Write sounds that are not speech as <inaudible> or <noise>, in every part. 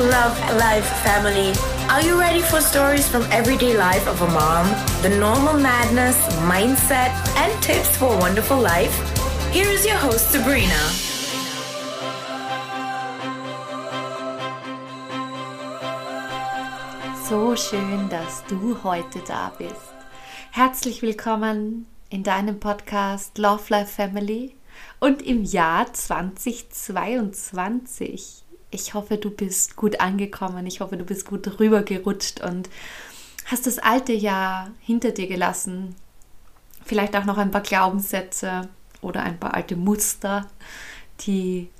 Love Life family. Are you ready for stories from everyday life of a mom? The normal madness, mindset, and tips for a wonderful life? Here is your host, Sabrina. So schön, dass du heute da bist. Herzlich willkommen in deinem Podcast Love Life Family und im Jahr 2022. Ich hoffe, du bist gut angekommen. Ich hoffe, du bist gut rübergerutscht und hast das alte Jahr hinter dir gelassen. Vielleicht auch noch ein paar Glaubenssätze oder ein paar alte Muster, die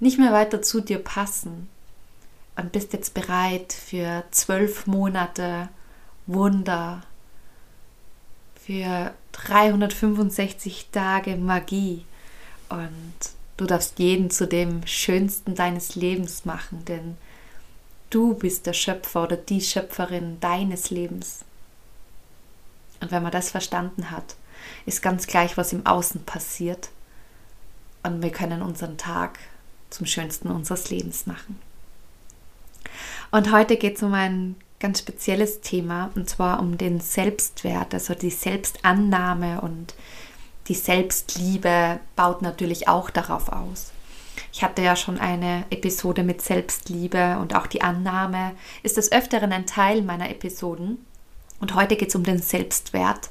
nicht mehr weiter zu dir passen. Und bist jetzt bereit für zwölf Monate Wunder, für 365 Tage Magie. Und du darfst jeden zu dem Schönsten deines Lebens machen, denn du bist der Schöpfer oder die Schöpferin deines Lebens. Und wenn man das verstanden hat, ist ganz gleich, was im Außen passiert. Und wir können unseren Tag zum Schönsten unseres Lebens machen. Und heute geht es um ein ganz spezielles Thema und zwar um den Selbstwert, also die Selbstannahme und die Selbstliebe baut natürlich auch darauf aus. Ich hatte ja schon eine Episode mit Selbstliebe und auch die Annahme ist des Öfteren ein Teil meiner Episoden. Und heute geht es um den Selbstwert.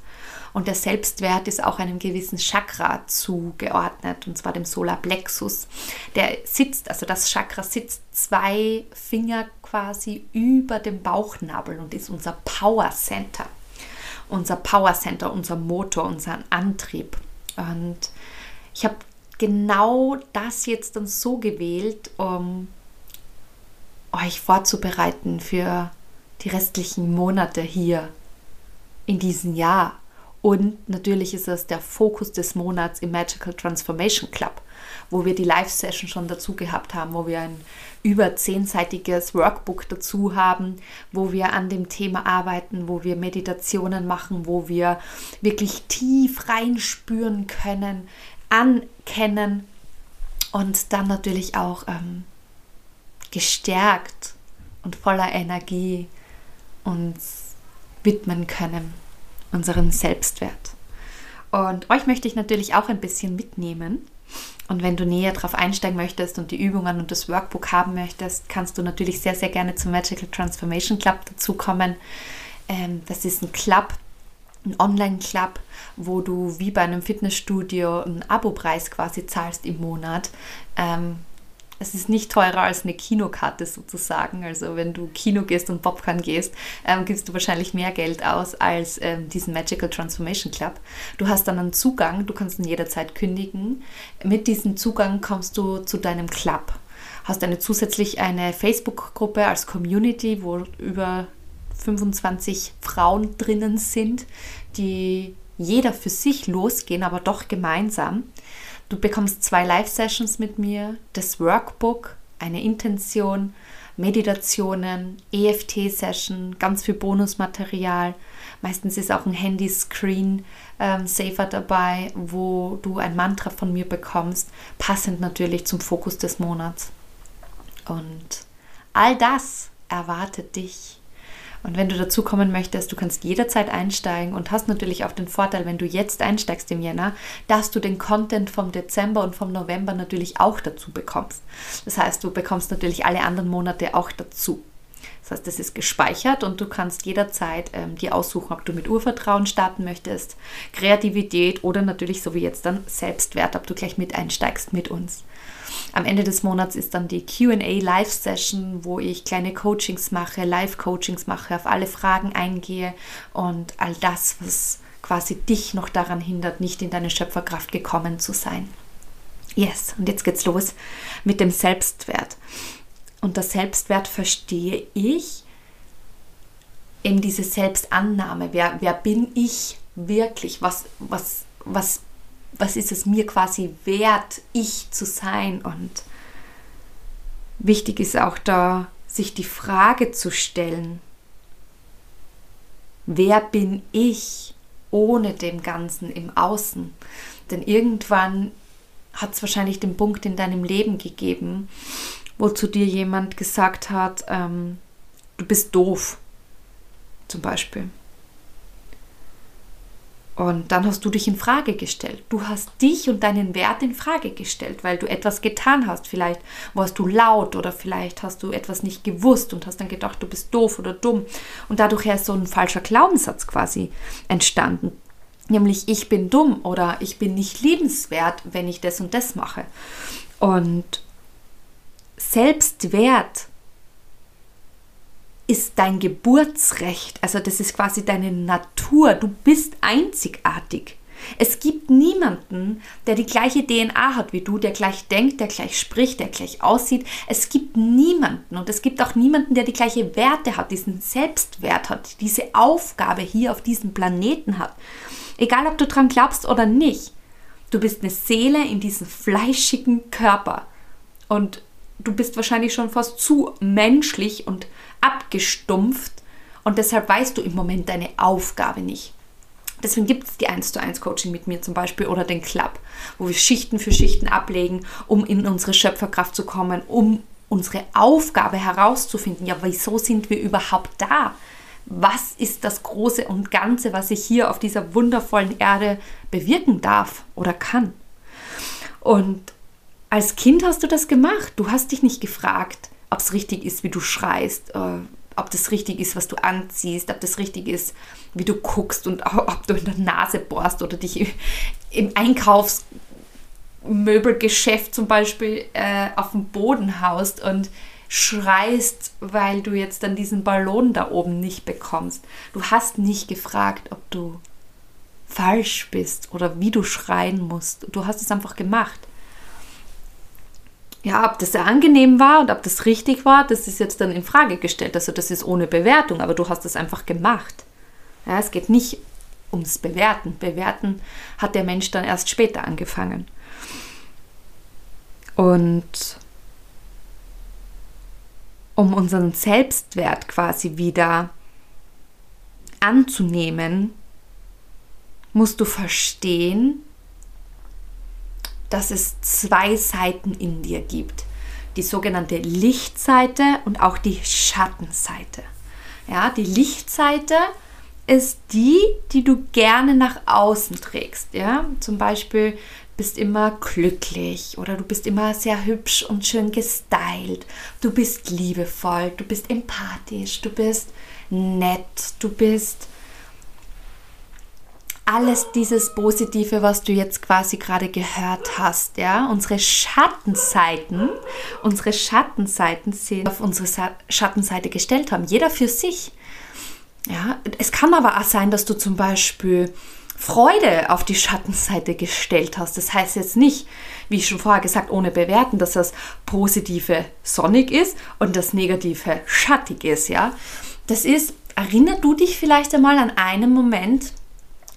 Und der Selbstwert ist auch einem gewissen Chakra zugeordnet, und zwar dem Solarplexus. Der sitzt, also das Chakra sitzt zwei Finger quasi über dem Bauchnabel und ist unser Power Center. Unser Power Center, unser Motor, unser Antrieb. Und ich habe genau das jetzt dann so gewählt, um euch vorzubereiten für die restlichen Monate hier in diesem Jahr. Und natürlich ist es der Fokus des Monats im Magical Transformation Club, wo wir die Live-Session schon dazu gehabt haben, wo wir ein über zehnseitiges Workbook dazu haben, wo wir an dem Thema arbeiten, wo wir Meditationen machen, wo wir wirklich tief reinspüren können, ankennen und dann natürlich auch ähm, gestärkt und voller Energie uns widmen können unseren Selbstwert. Und euch möchte ich natürlich auch ein bisschen mitnehmen. Und wenn du näher darauf einsteigen möchtest und die Übungen und das Workbook haben möchtest, kannst du natürlich sehr, sehr gerne zum Magical Transformation Club dazukommen. Ähm, das ist ein Club, ein Online-Club, wo du wie bei einem Fitnessstudio einen Abo-Preis quasi zahlst im Monat. Ähm, es ist nicht teurer als eine Kinokarte sozusagen. Also wenn du Kino gehst und Popcorn gehst, ähm, gibst du wahrscheinlich mehr Geld aus als ähm, diesen Magical Transformation Club. Du hast dann einen Zugang, du kannst ihn jederzeit kündigen. Mit diesem Zugang kommst du zu deinem Club. Hast eine zusätzlich eine Facebook-Gruppe als Community, wo über 25 Frauen drinnen sind, die jeder für sich losgehen, aber doch gemeinsam. Du bekommst zwei Live-Sessions mit mir, das Workbook, eine Intention, Meditationen, EFT-Session, ganz viel Bonusmaterial. Meistens ist auch ein Handy-Screen-Saver ähm, dabei, wo du ein Mantra von mir bekommst, passend natürlich zum Fokus des Monats. Und all das erwartet dich und wenn du dazu kommen möchtest, du kannst jederzeit einsteigen und hast natürlich auch den Vorteil, wenn du jetzt einsteigst im Jänner, dass du den Content vom Dezember und vom November natürlich auch dazu bekommst. Das heißt, du bekommst natürlich alle anderen Monate auch dazu. Das heißt, es ist gespeichert und du kannst jederzeit ähm, dir aussuchen, ob du mit Urvertrauen starten möchtest, Kreativität oder natürlich so wie jetzt dann Selbstwert, ob du gleich mit einsteigst mit uns. Am Ende des Monats ist dann die QA Live Session, wo ich kleine Coachings mache, Live-Coachings mache, auf alle Fragen eingehe und all das, was quasi dich noch daran hindert, nicht in deine Schöpferkraft gekommen zu sein. Yes, und jetzt geht's los mit dem Selbstwert. Und das Selbstwert verstehe ich in diese Selbstannahme. Wer, wer bin ich wirklich? Was, was, was was ist es mir quasi wert, ich zu sein? Und wichtig ist auch da, sich die Frage zu stellen, wer bin ich ohne dem Ganzen im Außen? Denn irgendwann hat es wahrscheinlich den Punkt in deinem Leben gegeben, wo zu dir jemand gesagt hat, ähm, du bist doof, zum Beispiel. Und dann hast du dich in Frage gestellt. Du hast dich und deinen Wert in Frage gestellt, weil du etwas getan hast. Vielleicht warst du laut oder vielleicht hast du etwas nicht gewusst und hast dann gedacht, du bist doof oder dumm. Und dadurch ist so ein falscher Glaubenssatz quasi entstanden. Nämlich ich bin dumm oder ich bin nicht liebenswert, wenn ich das und das mache. Und Selbstwert ist dein Geburtsrecht, also das ist quasi deine Natur, du bist einzigartig. Es gibt niemanden, der die gleiche DNA hat wie du, der gleich denkt, der gleich spricht, der gleich aussieht. Es gibt niemanden und es gibt auch niemanden, der die gleiche Werte hat, diesen Selbstwert hat, diese Aufgabe hier auf diesem Planeten hat. Egal, ob du dran glaubst oder nicht, du bist eine Seele in diesem fleischigen Körper und du bist wahrscheinlich schon fast zu menschlich und abgestumpft und deshalb weißt du im Moment deine Aufgabe nicht. Deswegen gibt es die 1 zu 1 Coaching mit mir zum Beispiel oder den Club, wo wir Schichten für Schichten ablegen, um in unsere Schöpferkraft zu kommen, um unsere Aufgabe herauszufinden. Ja, wieso sind wir überhaupt da? Was ist das Große und Ganze, was ich hier auf dieser wundervollen Erde bewirken darf oder kann? Und als Kind hast du das gemacht. Du hast dich nicht gefragt, ob es richtig ist, wie du schreist, äh, ob das richtig ist, was du anziehst, ob das richtig ist, wie du guckst und <laughs> ob du in der Nase bohrst oder dich im Einkaufsmöbelgeschäft zum Beispiel äh, auf dem Boden haust und schreist, weil du jetzt dann diesen Ballon da oben nicht bekommst. Du hast nicht gefragt, ob du falsch bist oder wie du schreien musst. Du hast es einfach gemacht ja, ob das sehr angenehm war und ob das richtig war, das ist jetzt dann in Frage gestellt. Also das ist ohne Bewertung, aber du hast es einfach gemacht. Ja, es geht nicht ums Bewerten. Bewerten hat der Mensch dann erst später angefangen. Und um unseren Selbstwert quasi wieder anzunehmen, musst du verstehen, dass es zwei Seiten in dir gibt. Die sogenannte Lichtseite und auch die Schattenseite. Ja, die Lichtseite ist die, die du gerne nach außen trägst. Ja, zum Beispiel bist immer glücklich oder du bist immer sehr hübsch und schön gestylt. Du bist liebevoll, du bist empathisch, du bist nett, du bist alles dieses Positive, was du jetzt quasi gerade gehört hast, ja, unsere Schattenseiten, unsere Schattenseiten sind auf unsere Schattenseite gestellt haben, jeder für sich. Ja, es kann aber auch sein, dass du zum Beispiel Freude auf die Schattenseite gestellt hast. Das heißt jetzt nicht, wie ich schon vorher gesagt, ohne bewerten, dass das Positive sonnig ist und das Negative schattig ist, ja. Das ist, erinner du dich vielleicht einmal an einen Moment,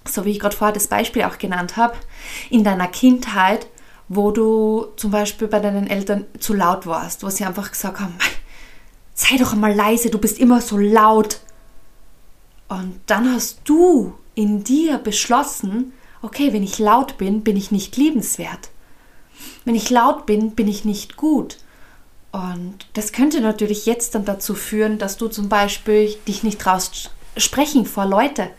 so wie ich gerade vorher das Beispiel auch genannt habe, in deiner Kindheit, wo du zum Beispiel bei deinen Eltern zu laut warst, wo sie einfach gesagt haben, sei doch einmal leise, du bist immer so laut. Und dann hast du in dir beschlossen, okay, wenn ich laut bin, bin ich nicht liebenswert. Wenn ich laut bin, bin ich nicht gut. Und das könnte natürlich jetzt dann dazu führen, dass du zum Beispiel dich nicht traust sprechen vor Leute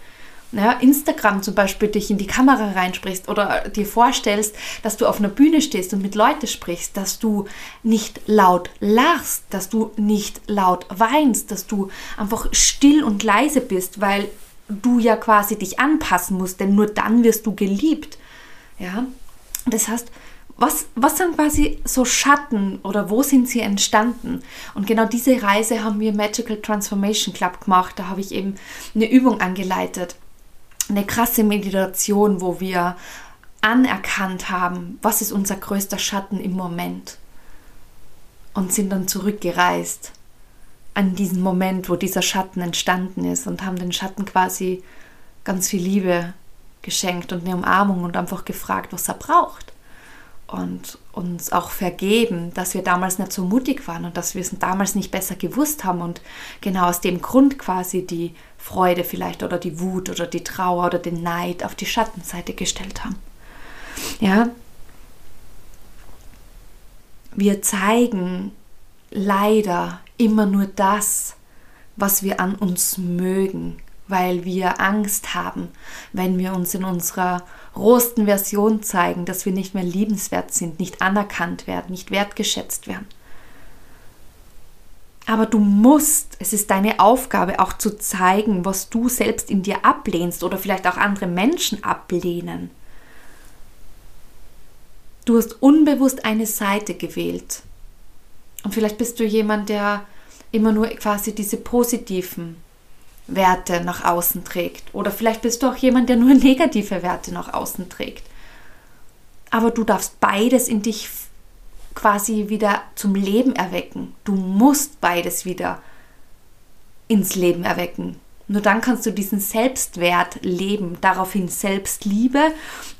ja, Instagram zum Beispiel dich in die Kamera reinsprichst oder dir vorstellst, dass du auf einer Bühne stehst und mit Leuten sprichst, dass du nicht laut lachst, dass du nicht laut weinst, dass du einfach still und leise bist, weil du ja quasi dich anpassen musst, denn nur dann wirst du geliebt. Ja, das heißt, was, was sind quasi so Schatten oder wo sind sie entstanden? Und genau diese Reise haben wir Magical Transformation Club gemacht. Da habe ich eben eine Übung angeleitet eine krasse Meditation, wo wir anerkannt haben, was ist unser größter Schatten im Moment? Und sind dann zurückgereist an diesen Moment, wo dieser Schatten entstanden ist und haben den Schatten quasi ganz viel Liebe geschenkt und eine Umarmung und einfach gefragt, was er braucht. Und uns auch vergeben, dass wir damals nicht so mutig waren und dass wir es damals nicht besser gewusst haben und genau aus dem Grund quasi die Freude vielleicht oder die Wut oder die Trauer oder den Neid auf die Schattenseite gestellt haben. Ja, wir zeigen leider immer nur das, was wir an uns mögen, weil wir Angst haben, wenn wir uns in unserer rosten Version zeigen, dass wir nicht mehr liebenswert sind, nicht anerkannt werden, nicht wertgeschätzt werden. Aber du musst, es ist deine Aufgabe auch zu zeigen, was du selbst in dir ablehnst oder vielleicht auch andere Menschen ablehnen. Du hast unbewusst eine Seite gewählt. Und vielleicht bist du jemand, der immer nur quasi diese positiven Werte nach außen trägt. Oder vielleicht bist du auch jemand, der nur <laughs> negative Werte nach außen trägt. Aber du darfst beides in dich quasi wieder zum Leben erwecken. Du musst beides wieder ins Leben erwecken. Nur dann kannst du diesen Selbstwert leben, daraufhin Selbstliebe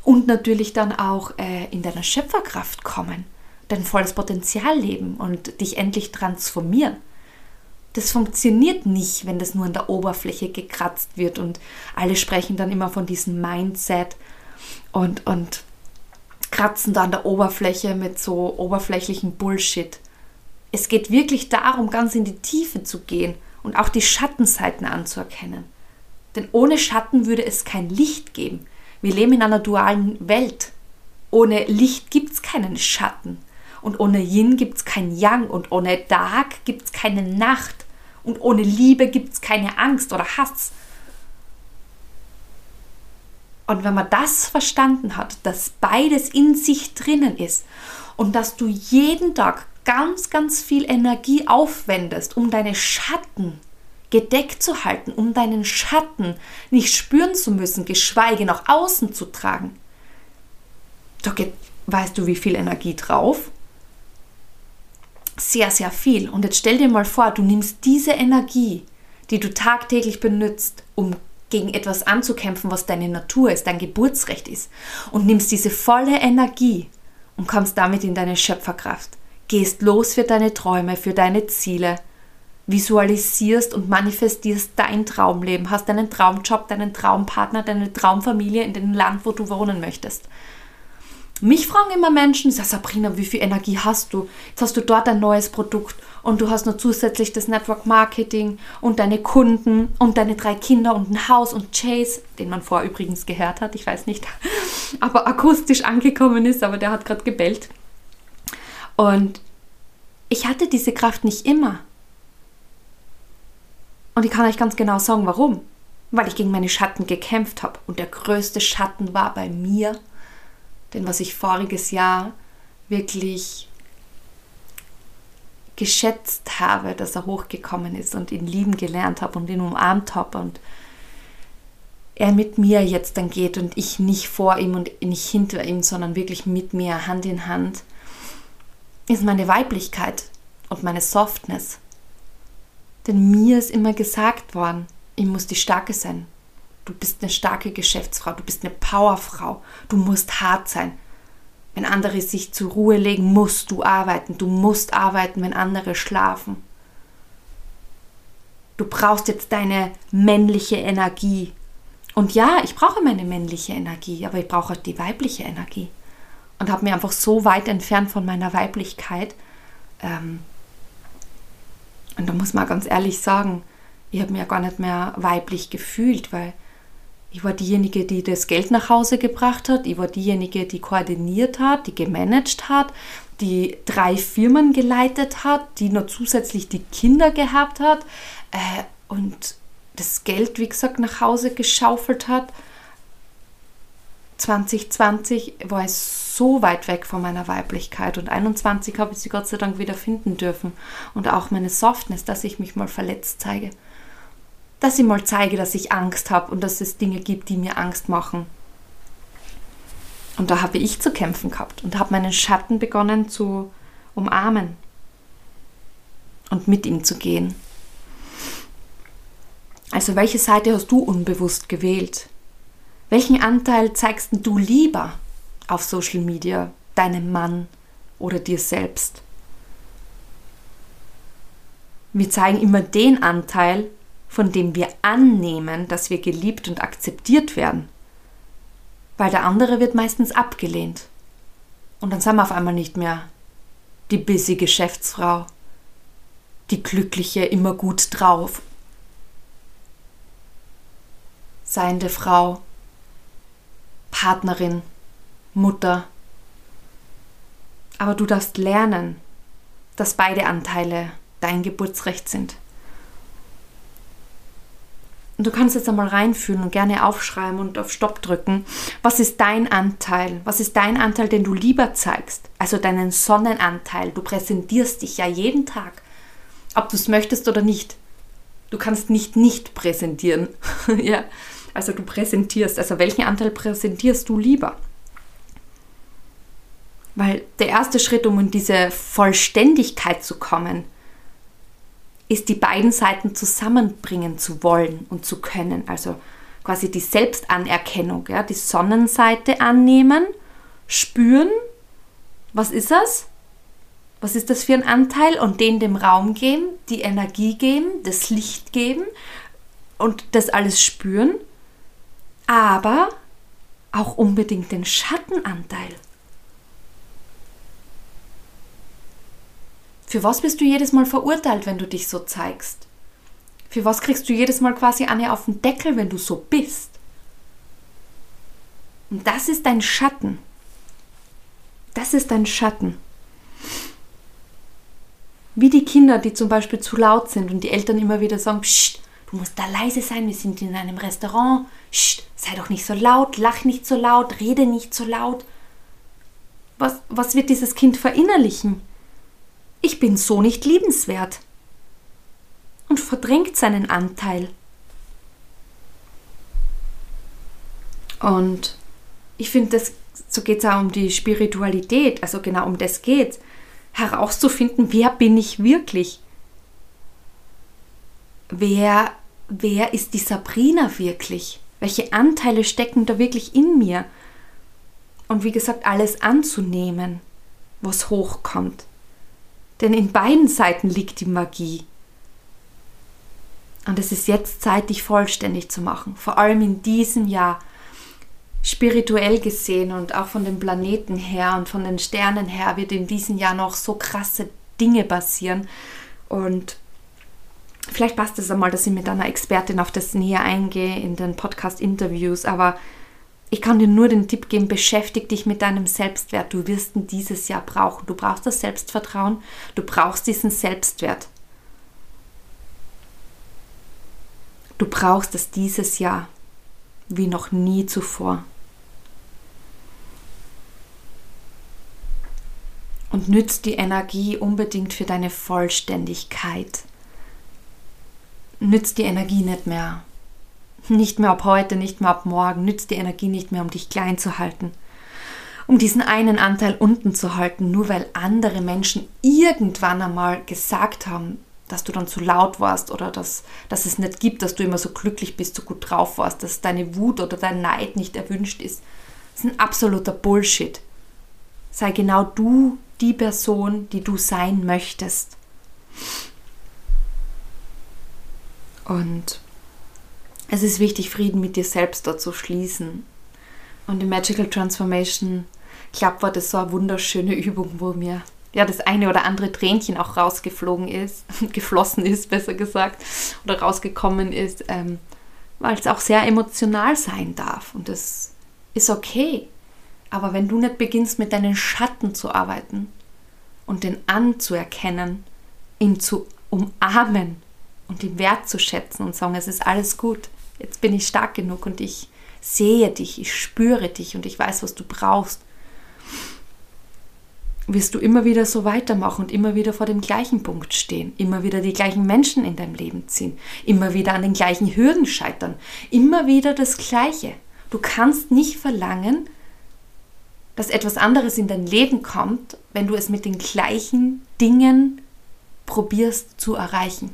und natürlich dann auch äh, in deiner Schöpferkraft kommen, dein volles Potenzial leben und dich endlich transformieren. Das funktioniert nicht, wenn das nur an der Oberfläche gekratzt wird und alle sprechen dann immer von diesem Mindset und, und kratzen da an der Oberfläche mit so oberflächlichen Bullshit. Es geht wirklich darum, ganz in die Tiefe zu gehen und auch die Schattenseiten anzuerkennen. Denn ohne Schatten würde es kein Licht geben. Wir leben in einer dualen Welt. Ohne Licht gibt es keinen Schatten. Und ohne Yin gibt es kein Yang. Und ohne Dark gibt es keine Nacht. Und ohne Liebe gibt es keine Angst oder Hass. Und wenn man das verstanden hat, dass beides in sich drinnen ist und dass du jeden Tag ganz, ganz viel Energie aufwendest, um deine Schatten gedeckt zu halten, um deinen Schatten nicht spüren zu müssen, geschweige nach außen zu tragen. Da geht, weißt du, wie viel Energie drauf? Sehr, sehr viel. Und jetzt stell dir mal vor, du nimmst diese Energie, die du tagtäglich benutzt, um gegen etwas anzukämpfen, was deine Natur ist, dein Geburtsrecht ist, und nimmst diese volle Energie und kommst damit in deine Schöpferkraft. Gehst los für deine Träume, für deine Ziele, visualisierst und manifestierst dein Traumleben, hast deinen Traumjob, deinen Traumpartner, deine Traumfamilie in dem Land, wo du wohnen möchtest. Mich fragen immer Menschen, sag Sabrina, wie viel Energie hast du? Jetzt hast du dort ein neues Produkt und du hast noch zusätzlich das Network Marketing und deine Kunden und deine drei Kinder und ein Haus und Chase, den man vorher übrigens gehört hat, ich weiß nicht, <laughs> aber akustisch angekommen ist, aber der hat gerade gebellt. Und ich hatte diese Kraft nicht immer. Und ich kann euch ganz genau sagen, warum. Weil ich gegen meine Schatten gekämpft habe. Und der größte Schatten war bei mir. Denn was ich voriges Jahr wirklich geschätzt habe, dass er hochgekommen ist und ihn lieben gelernt habe und ihn umarmt habe und er mit mir jetzt dann geht und ich nicht vor ihm und nicht hinter ihm, sondern wirklich mit mir Hand in Hand ist meine Weiblichkeit und meine Softness. Denn mir ist immer gesagt worden, ich muss die Starke sein. Du bist eine starke Geschäftsfrau, du bist eine Powerfrau, du musst hart sein. Wenn andere sich zur Ruhe legen, musst du arbeiten. Du musst arbeiten, wenn andere schlafen. Du brauchst jetzt deine männliche Energie. Und ja, ich brauche meine männliche Energie, aber ich brauche auch die weibliche Energie und habe mich einfach so weit entfernt von meiner Weiblichkeit. Ähm, und da muss man ganz ehrlich sagen, ich habe mir gar nicht mehr weiblich gefühlt, weil ich war diejenige, die das Geld nach Hause gebracht hat, ich war diejenige, die koordiniert hat, die gemanagt hat, die drei Firmen geleitet hat, die noch zusätzlich die Kinder gehabt hat äh, und das Geld, wie gesagt, nach Hause geschaufelt hat. 2020 war es so weit weg von meiner Weiblichkeit und 21 habe ich sie Gott sei Dank wieder finden dürfen und auch meine Softness, dass ich mich mal verletzt zeige. Dass ich mal zeige, dass ich Angst habe und dass es Dinge gibt, die mir Angst machen. Und da habe ich zu kämpfen gehabt und habe meinen Schatten begonnen zu umarmen und mit ihm zu gehen. Also welche Seite hast du unbewusst gewählt? Welchen Anteil zeigst du lieber? auf Social Media, deinem Mann oder dir selbst. Wir zeigen immer den Anteil, von dem wir annehmen, dass wir geliebt und akzeptiert werden. Weil der andere wird meistens abgelehnt. Und dann sind wir auf einmal nicht mehr die busy Geschäftsfrau, die Glückliche, immer gut drauf seiende Frau, Partnerin, Mutter. Aber du darfst lernen, dass beide Anteile dein Geburtsrecht sind. Und du kannst jetzt einmal reinfühlen und gerne aufschreiben und auf Stopp drücken. Was ist dein Anteil? Was ist dein Anteil, den du lieber zeigst? Also deinen Sonnenanteil. Du präsentierst dich ja jeden Tag, ob du es möchtest oder nicht. Du kannst nicht nicht präsentieren. <laughs> ja. Also du präsentierst. Also welchen Anteil präsentierst du lieber? Weil der erste Schritt, um in diese Vollständigkeit zu kommen, ist die beiden Seiten zusammenbringen zu wollen und zu können. Also quasi die Selbstanerkennung, ja, die Sonnenseite annehmen, spüren, was ist das? Was ist das für ein Anteil? Und den dem Raum geben, die Energie geben, das Licht geben und das alles spüren. Aber auch unbedingt den Schattenanteil. Für was bist du jedes Mal verurteilt, wenn du dich so zeigst? Für was kriegst du jedes Mal quasi eine auf den Deckel, wenn du so bist? Und das ist dein Schatten. Das ist dein Schatten. Wie die Kinder, die zum Beispiel zu laut sind und die Eltern immer wieder sagen, Psst, du musst da leise sein, wir sind in einem Restaurant, Psst, sei doch nicht so laut, lach nicht so laut, rede nicht so laut. Was, was wird dieses Kind verinnerlichen? Ich bin so nicht liebenswert und verdrängt seinen Anteil. Und ich finde, so geht es auch um die Spiritualität, also genau um das geht herauszufinden, wer bin ich wirklich? Wer, wer ist die Sabrina wirklich? Welche Anteile stecken da wirklich in mir? Und wie gesagt, alles anzunehmen, was hochkommt. Denn in beiden Seiten liegt die Magie. Und es ist jetzt Zeit, dich vollständig zu machen. Vor allem in diesem Jahr. Spirituell gesehen und auch von den Planeten her und von den Sternen her wird in diesem Jahr noch so krasse Dinge passieren. Und vielleicht passt es einmal, dass ich mit einer Expertin auf das näher eingehe in den Podcast-Interviews. Aber ich kann dir nur den Tipp geben, beschäftige dich mit deinem Selbstwert. Du wirst ihn dieses Jahr brauchen. Du brauchst das Selbstvertrauen, du brauchst diesen Selbstwert. Du brauchst es dieses Jahr wie noch nie zuvor. Und nützt die Energie unbedingt für deine Vollständigkeit. Nützt die Energie nicht mehr nicht mehr ab heute, nicht mehr ab morgen, nützt die Energie nicht mehr, um dich klein zu halten. Um diesen einen Anteil unten zu halten, nur weil andere Menschen irgendwann einmal gesagt haben, dass du dann zu laut warst oder dass, dass es nicht gibt, dass du immer so glücklich bist, so gut drauf warst, dass deine Wut oder dein Neid nicht erwünscht ist. Das ist ein absoluter Bullshit. Sei genau du die Person, die du sein möchtest. Und es ist wichtig, Frieden mit dir selbst dort zu schließen. Und im Magical Transformation Club war das so eine wunderschöne Übung, wo mir ja das eine oder andere Tränchen auch rausgeflogen ist, <laughs> geflossen ist, besser gesagt, oder rausgekommen ist, ähm, weil es auch sehr emotional sein darf. Und das ist okay. Aber wenn du nicht beginnst, mit deinen Schatten zu arbeiten und den anzuerkennen, ihn zu umarmen und ihn wertzuschätzen und sagen, es ist alles gut, jetzt bin ich stark genug und ich sehe dich, ich spüre dich und ich weiß, was du brauchst, wirst du immer wieder so weitermachen und immer wieder vor dem gleichen Punkt stehen, immer wieder die gleichen Menschen in dein Leben ziehen, immer wieder an den gleichen Hürden scheitern, immer wieder das Gleiche. Du kannst nicht verlangen, dass etwas anderes in dein Leben kommt, wenn du es mit den gleichen Dingen probierst zu erreichen.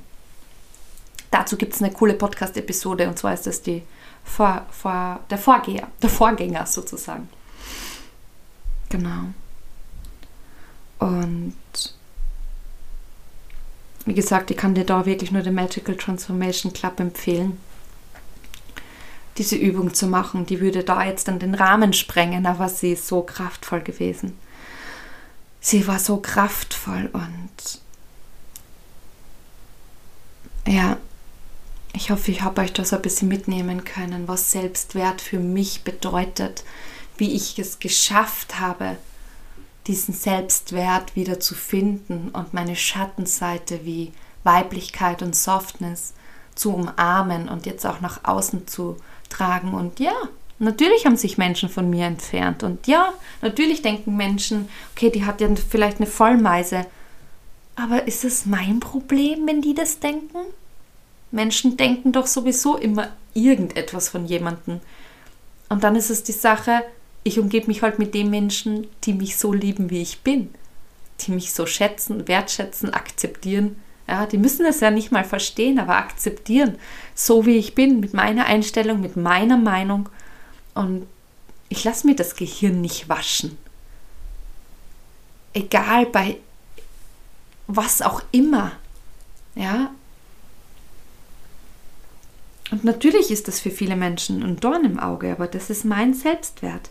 Dazu gibt es eine coole Podcast-Episode und zwar ist das die Vor, Vor, der Vorgänger, der Vorgänger sozusagen. Genau. Und wie gesagt, ich kann dir da wirklich nur den Magical Transformation Club empfehlen, diese Übung zu machen. Die würde da jetzt dann den Rahmen sprengen, aber sie ist so kraftvoll gewesen. Sie war so kraftvoll und Ich hoffe, ich habe euch das ein bisschen mitnehmen können, was Selbstwert für mich bedeutet, wie ich es geschafft habe, diesen Selbstwert wieder zu finden und meine Schattenseite wie Weiblichkeit und Softness zu umarmen und jetzt auch nach außen zu tragen. Und ja, natürlich haben sich Menschen von mir entfernt. Und ja, natürlich denken Menschen, okay, die hat ja vielleicht eine Vollmeise. Aber ist es mein Problem, wenn die das denken? Menschen denken doch sowieso immer irgendetwas von jemandem. Und dann ist es die Sache, ich umgebe mich halt mit den Menschen, die mich so lieben, wie ich bin. Die mich so schätzen, wertschätzen, akzeptieren. Ja, die müssen es ja nicht mal verstehen, aber akzeptieren, so wie ich bin, mit meiner Einstellung, mit meiner Meinung. Und ich lasse mir das Gehirn nicht waschen. Egal bei was auch immer. Ja. Und natürlich ist das für viele Menschen ein Dorn im Auge, aber das ist mein Selbstwert.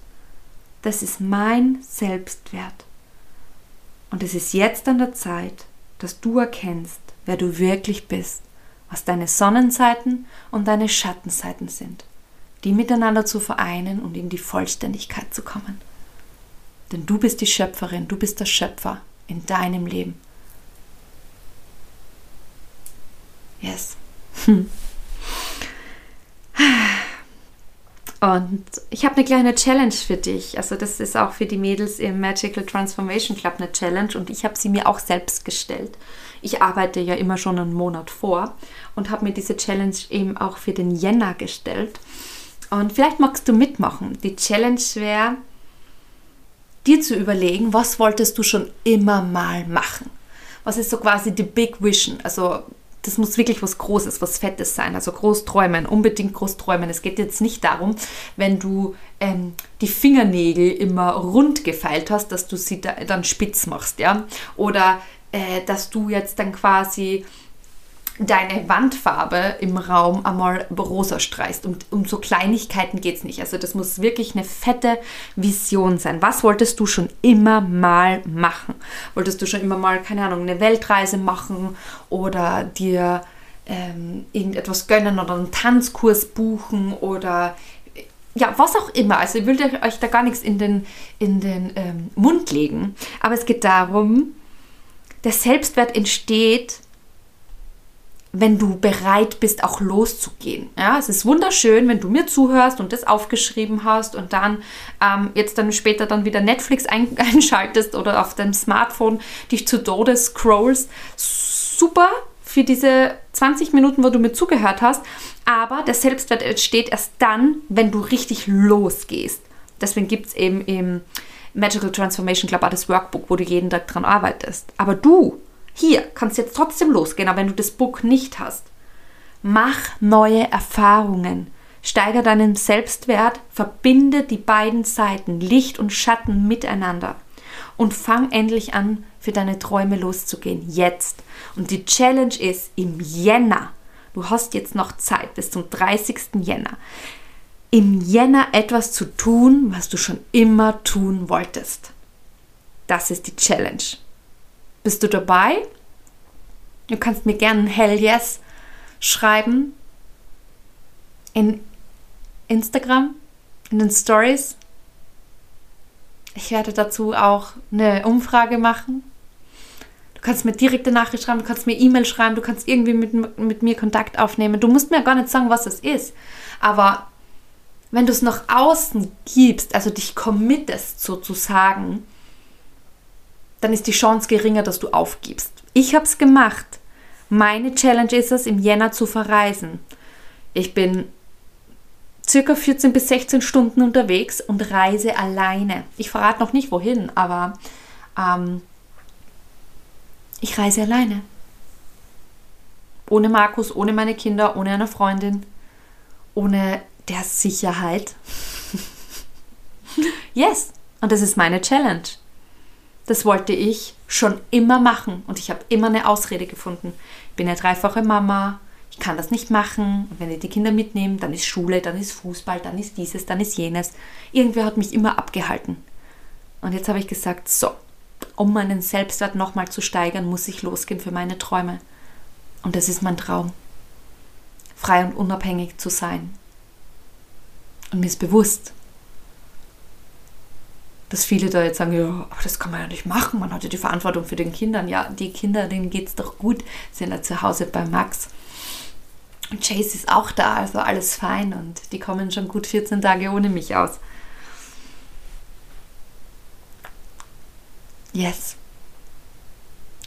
Das ist mein Selbstwert. Und es ist jetzt an der Zeit, dass du erkennst, wer du wirklich bist, was deine Sonnenseiten und deine Schattenseiten sind, die miteinander zu vereinen und in die Vollständigkeit zu kommen. Denn du bist die Schöpferin, du bist der Schöpfer in deinem Leben. Yes. <laughs> Und ich habe eine kleine Challenge für dich. Also das ist auch für die Mädels im Magical Transformation Club eine Challenge und ich habe sie mir auch selbst gestellt. Ich arbeite ja immer schon einen Monat vor und habe mir diese Challenge eben auch für den Jänner gestellt. Und vielleicht magst du mitmachen. Die Challenge wäre, dir zu überlegen, was wolltest du schon immer mal machen? Was ist so quasi die Big Vision? Also das muss wirklich was Großes, was Fettes sein. Also groß träumen, unbedingt groß träumen. Es geht jetzt nicht darum, wenn du ähm, die Fingernägel immer rund gefeilt hast, dass du sie da, dann spitz machst, ja. Oder äh, dass du jetzt dann quasi deine Wandfarbe im Raum einmal rosa streichst. Und um so Kleinigkeiten geht es nicht. Also das muss wirklich eine fette Vision sein. Was wolltest du schon immer mal machen? Wolltest du schon immer mal, keine Ahnung, eine Weltreise machen oder dir ähm, irgendetwas gönnen oder einen Tanzkurs buchen oder ja, was auch immer. Also ich will euch da gar nichts in den, in den ähm, Mund legen. Aber es geht darum, der Selbstwert entsteht wenn du bereit bist, auch loszugehen. Ja, es ist wunderschön, wenn du mir zuhörst und das aufgeschrieben hast und dann ähm, jetzt dann später dann wieder Netflix ein <laughs> einschaltest oder auf deinem Smartphone dich zu Tode scrollst. Super für diese 20 Minuten, wo du mir zugehört hast. Aber der Selbstwert entsteht erst dann, wenn du richtig losgehst. Deswegen gibt es eben im Magical Transformation Club auch das Workbook, wo du jeden Tag dran arbeitest. Aber du hier kannst jetzt trotzdem losgehen, aber wenn du das Book nicht hast, mach neue Erfahrungen. Steiger deinen Selbstwert, verbinde die beiden Seiten, Licht und Schatten miteinander und fang endlich an, für deine Träume loszugehen. Jetzt. Und die Challenge ist im Jänner. Du hast jetzt noch Zeit bis zum 30. Jänner. Im Jänner etwas zu tun, was du schon immer tun wolltest. Das ist die Challenge. Bist du dabei? Du kannst mir gerne ein Hell Yes schreiben in Instagram, in den Stories. Ich werde dazu auch eine Umfrage machen. Du kannst mir direkte Nachricht schreiben, du kannst mir E-Mail schreiben, du kannst irgendwie mit, mit mir Kontakt aufnehmen. Du musst mir gar nicht sagen, was es ist. Aber wenn du es nach außen gibst, also dich committest sozusagen, dann ist die Chance geringer, dass du aufgibst. Ich habe es gemacht. Meine Challenge ist es, im Jänner zu verreisen. Ich bin circa 14 bis 16 Stunden unterwegs und reise alleine. Ich verrate noch nicht wohin, aber ähm, ich reise alleine. Ohne Markus, ohne meine Kinder, ohne eine Freundin, ohne der Sicherheit. <laughs> yes, und das ist meine Challenge. Das wollte ich schon immer machen und ich habe immer eine Ausrede gefunden. Ich bin eine dreifache Mama, ich kann das nicht machen. Und wenn ich die Kinder mitnehme, dann ist Schule, dann ist Fußball, dann ist dieses, dann ist jenes. Irgendwer hat mich immer abgehalten. Und jetzt habe ich gesagt, so, um meinen Selbstwert nochmal zu steigern, muss ich losgehen für meine Träume. Und das ist mein Traum. frei und unabhängig zu sein. Und mir ist bewusst, dass viele da jetzt sagen, ja, aber das kann man ja nicht machen, man hat ja die Verantwortung für den Kindern. Ja, die Kinder, denen geht es doch gut, sind ja zu Hause bei Max. Und Chase ist auch da, also alles fein und die kommen schon gut 14 Tage ohne mich aus. Yes.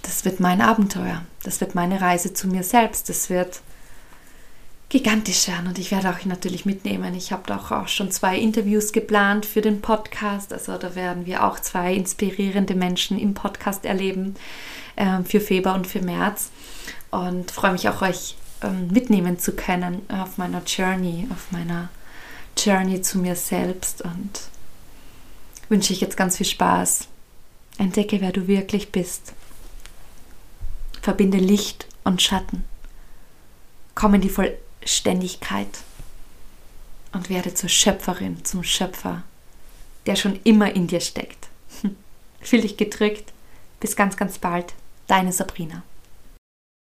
Das wird mein Abenteuer. Das wird meine Reise zu mir selbst. Das wird gigantisch werden und ich werde auch natürlich mitnehmen. Ich habe auch, auch schon zwei Interviews geplant für den Podcast. Also da werden wir auch zwei inspirierende Menschen im Podcast erleben äh, für Februar und für März. Und freue mich auch, euch ähm, mitnehmen zu können auf meiner Journey, auf meiner Journey zu mir selbst. Und wünsche ich jetzt ganz viel Spaß. Entdecke, wer du wirklich bist. Verbinde Licht und Schatten. Komm in die Vollständigkeit und werde zur Schöpferin, zum Schöpfer, der schon immer in dir steckt. <laughs> Fühl dich gedrückt. Bis ganz, ganz bald. Deine Sabrina.